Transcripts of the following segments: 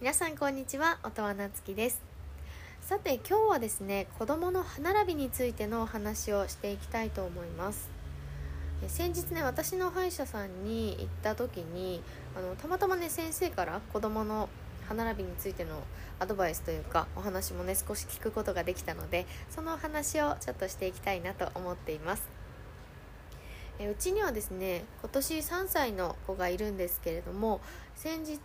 皆さんこんにちは。音羽なつきです。さて今日はですね子供の歯並びについてのお話をしていきたいと思います。先日ね私の歯医者さんに行った時にあのたまたまね先生から子供の歯並びについてのアドバイスというかお話もね少し聞くことができたのでそのお話をちょっとしていきたいなと思っています。えうちにはですね今年3歳の子がいるんですけれども先日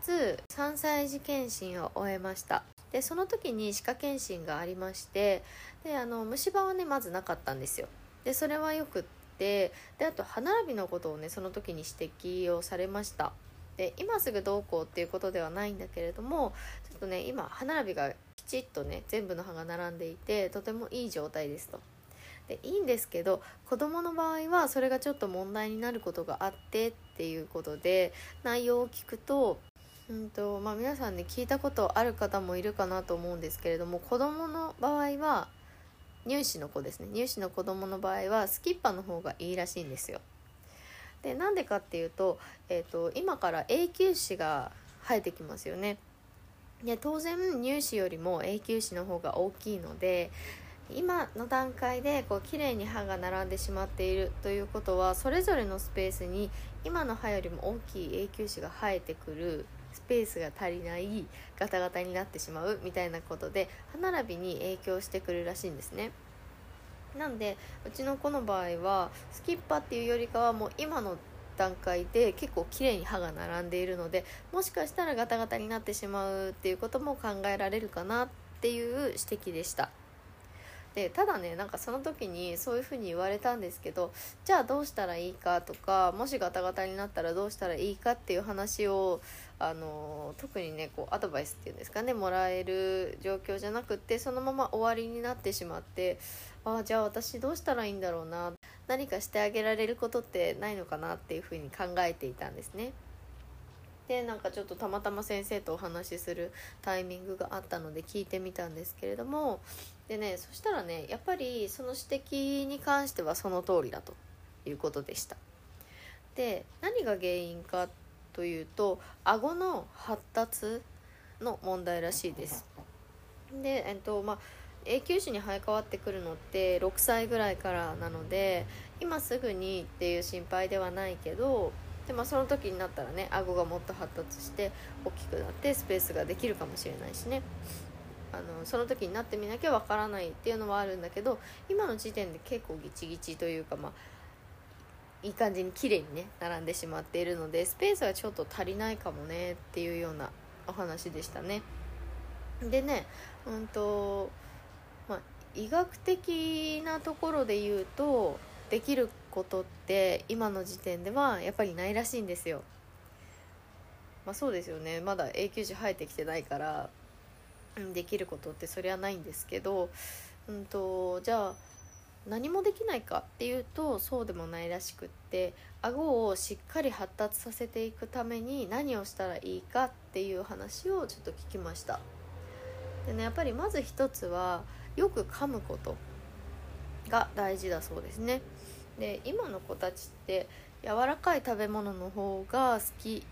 3歳児検診を終えました。でその時に歯科検診がありましてであの虫歯はねまずなかったんですよ。でそれはよくってであと歯並びのことをねその時に指摘をされました。で今すぐどうこうっていうことではないんだけれどもちょっとね今歯並びがきちっとね全部の歯が並んでいてとてもいい状態ですと。でいいんですけど子どもの場合はそれがちょっと問題になることがあってっていうことで内容を聞くとうんとまあ、皆さんね聞いたことある方もいるかなと思うんですけれども子どもの場合は乳歯の子ですね乳歯の子どもの場合はスキッパの方がいいらしいんですよ。でなんでかっていうと,、えーと、今から永久歯が生えてきますよね。で当然乳歯よりも永久歯の方が大きいので今の段階でこう綺麗に歯が並んでしまっているということはそれぞれのスペースに今の歯よりも大きい永久歯が生えてくるスペースが足りないガタガタになってしまうみたいなことで歯並びに影響してくるらしいんですね。なんでうちの子の場合はスキッパっていうよりかはもう今の段階で結構綺麗に歯が並んでいるのでもしかしたらガタガタになってしまうっていうことも考えられるかなっていう指摘でした。でただねなんかその時にそういうふうに言われたんですけどじゃあどうしたらいいかとかもしガタガタになったらどうしたらいいかっていう話をあの特にねこうアドバイスっていうんですかねもらえる状況じゃなくってそのまま終わりになってしまってああじゃあ私どうしたらいいんだろうな何かしてあげられることってないのかなっていうふうに考えていたんですね。でなんかちょっとたまたま先生とお話しするタイミングがあったので聞いてみたんですけれどもでねそしたらねやっぱりその指摘に関してはその通りだということでした。で何が原因かというと顎の発達の問題らしいです。でえっとまあ永久歯に生え変わってくるのって6歳ぐらいからなので今すぐにっていう心配ではないけどでまあその時になったらね顎がもっと発達して大きくなってスペースができるかもしれないしね。あのその時になってみなきゃわからないっていうのはあるんだけど今の時点で結構ギチギチというかまあいい感じに綺麗にね並んでしまっているのでスペースはちょっと足りないかもねっていうようなお話でしたね。でねうんとまあ医学的なところで言うとできることって今の時点ではやっぱりないらしいんですよ。まあ、そうですよね。まだ永久歯生えてきてないから、うん、できることってそりゃないんですけど、うんと、じゃあ何もできないかっていうとそうでもないらしくって顎をしっかり発達させていくために何をしたらいいかっていう話をちょっと聞きました。でねやっぱりまず一つはよく噛むことが大事だそうですね。で今の子たちって柔らかい食べ物の方が好き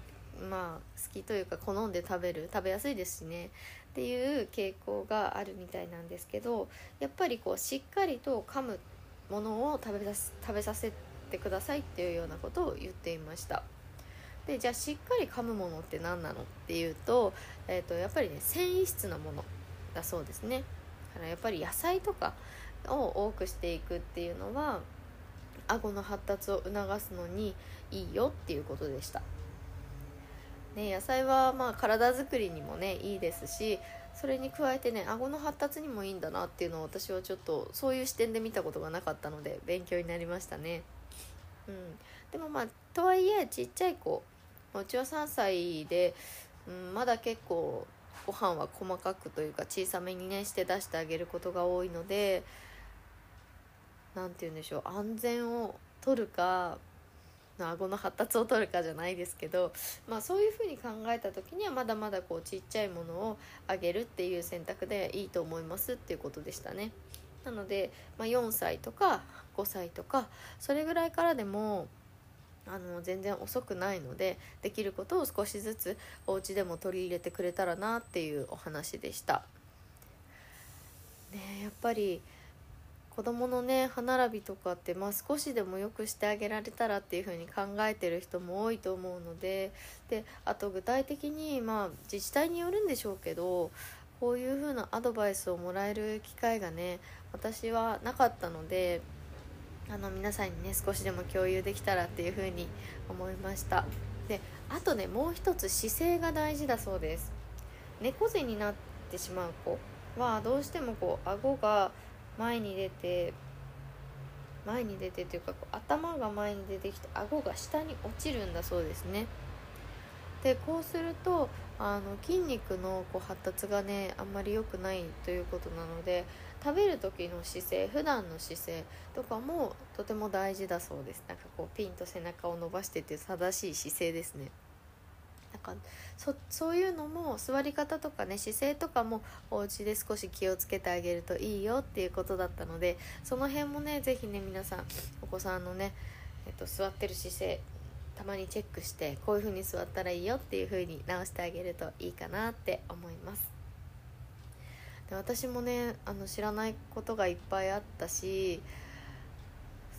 まあ好きというか好んで食べる食べやすいですしねっていう傾向があるみたいなんですけどやっぱりこうしっかりと噛むものを食べさ食べさせてくださいっていうようなことを言っていました。でじゃあしっかり噛むものって何なの？っていうと,、えーと、とやっぱりね繊維質なものだそうですね。だからやっぱり野菜とかを多くしていくっていうのは顎の発達を促すのにいいよっていうことでした。ね、野菜はまあ体づくりにもねいいですしそれに加えてね顎の発達にもいいんだなっていうのを私はちょっとそういう視点で見たことがなかったので勉強になりましたね。うん、でもまあとはいえちっちゃい子うちは3歳で、うん、まだ結構ご飯は細かくというか小さめにねして出してあげることが多いので何て言うんでしょう安全を取るか顎の発達を取るかじゃないですけど、まあ、そういうふうに考えた時にはまだまだこうちっちゃいものをあげるっていう選択でいいと思いますっていうことでしたね。なので、まあ、4歳とか5歳とかそれぐらいからでもあの全然遅くないのでできることを少しずつお家でも取り入れてくれたらなっていうお話でした。ねやっぱり子供のね歯並びとかって、まあ、少しでもよくしてあげられたらっていう風に考えてる人も多いと思うのでであと具体的に、まあ、自治体によるんでしょうけどこういう風なアドバイスをもらえる機会がね私はなかったのであの皆さんにね少しでも共有できたらっていう風に思いました。であとねもう一つ姿勢が大事だそうです。猫背になってしまう子はどうしてもこう顎が前に出て前に出てというか頭が前に出てきて顎が下に落ちるんだそうですね。でこうするとあの筋肉のこう発達がねあんまり良くないということなので食べる時の姿勢普段の姿勢とかもとても大事だそうです。なんかこうピンと背中を伸ばしてっていう正しい姿勢ですね。かそそういうのも座り方とかね姿勢とかもお家で少し気をつけてあげるといいよっていうことだったのでその辺もね是非ね皆さんお子さんのね、えっと、座ってる姿勢たまにチェックしてこういう風に座ったらいいよっていう風に直してあげるといいかなって思います。で私もねあの知らないことがいっぱいあったし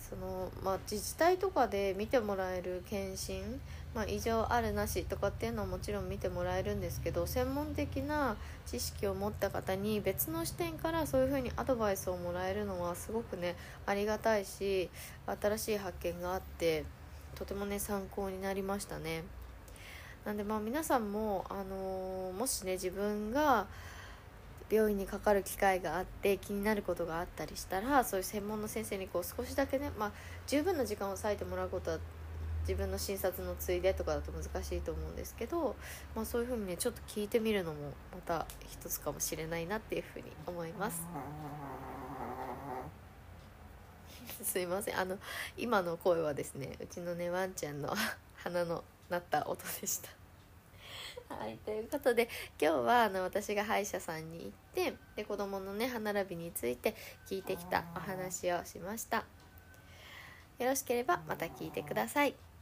その、まあ、自治体とかで見てもらえる検診、まあ、異常あるなしとかっていうのはもちろん見てもらえるんですけど専門的な知識を持った方に別の視点からそういうふうにアドバイスをもらえるのはすごくねありがたいし新しい発見があってとてもね参考になりましたね。なんでまあ皆さんも、あのー、もしね自分が病院にかかる機会があって気になることがあったりしたらそういう専門の先生にこう少しだけね、まあ、十分な時間を割いてもらうことは自分の診察のついでとかだと難しいと思うんですけど、まあ、そういうふうにねちょっと聞いてみるのもまた一つかもしれないなっていうふうに思います。すいませんあの今の声はですねうちのねワンちゃんの鼻の鳴った音でした。はいということで今日はあの私が歯医者さんに行ってで子供のね歯並びについて聞いてきたお話をしましたよろしければまた聞いてください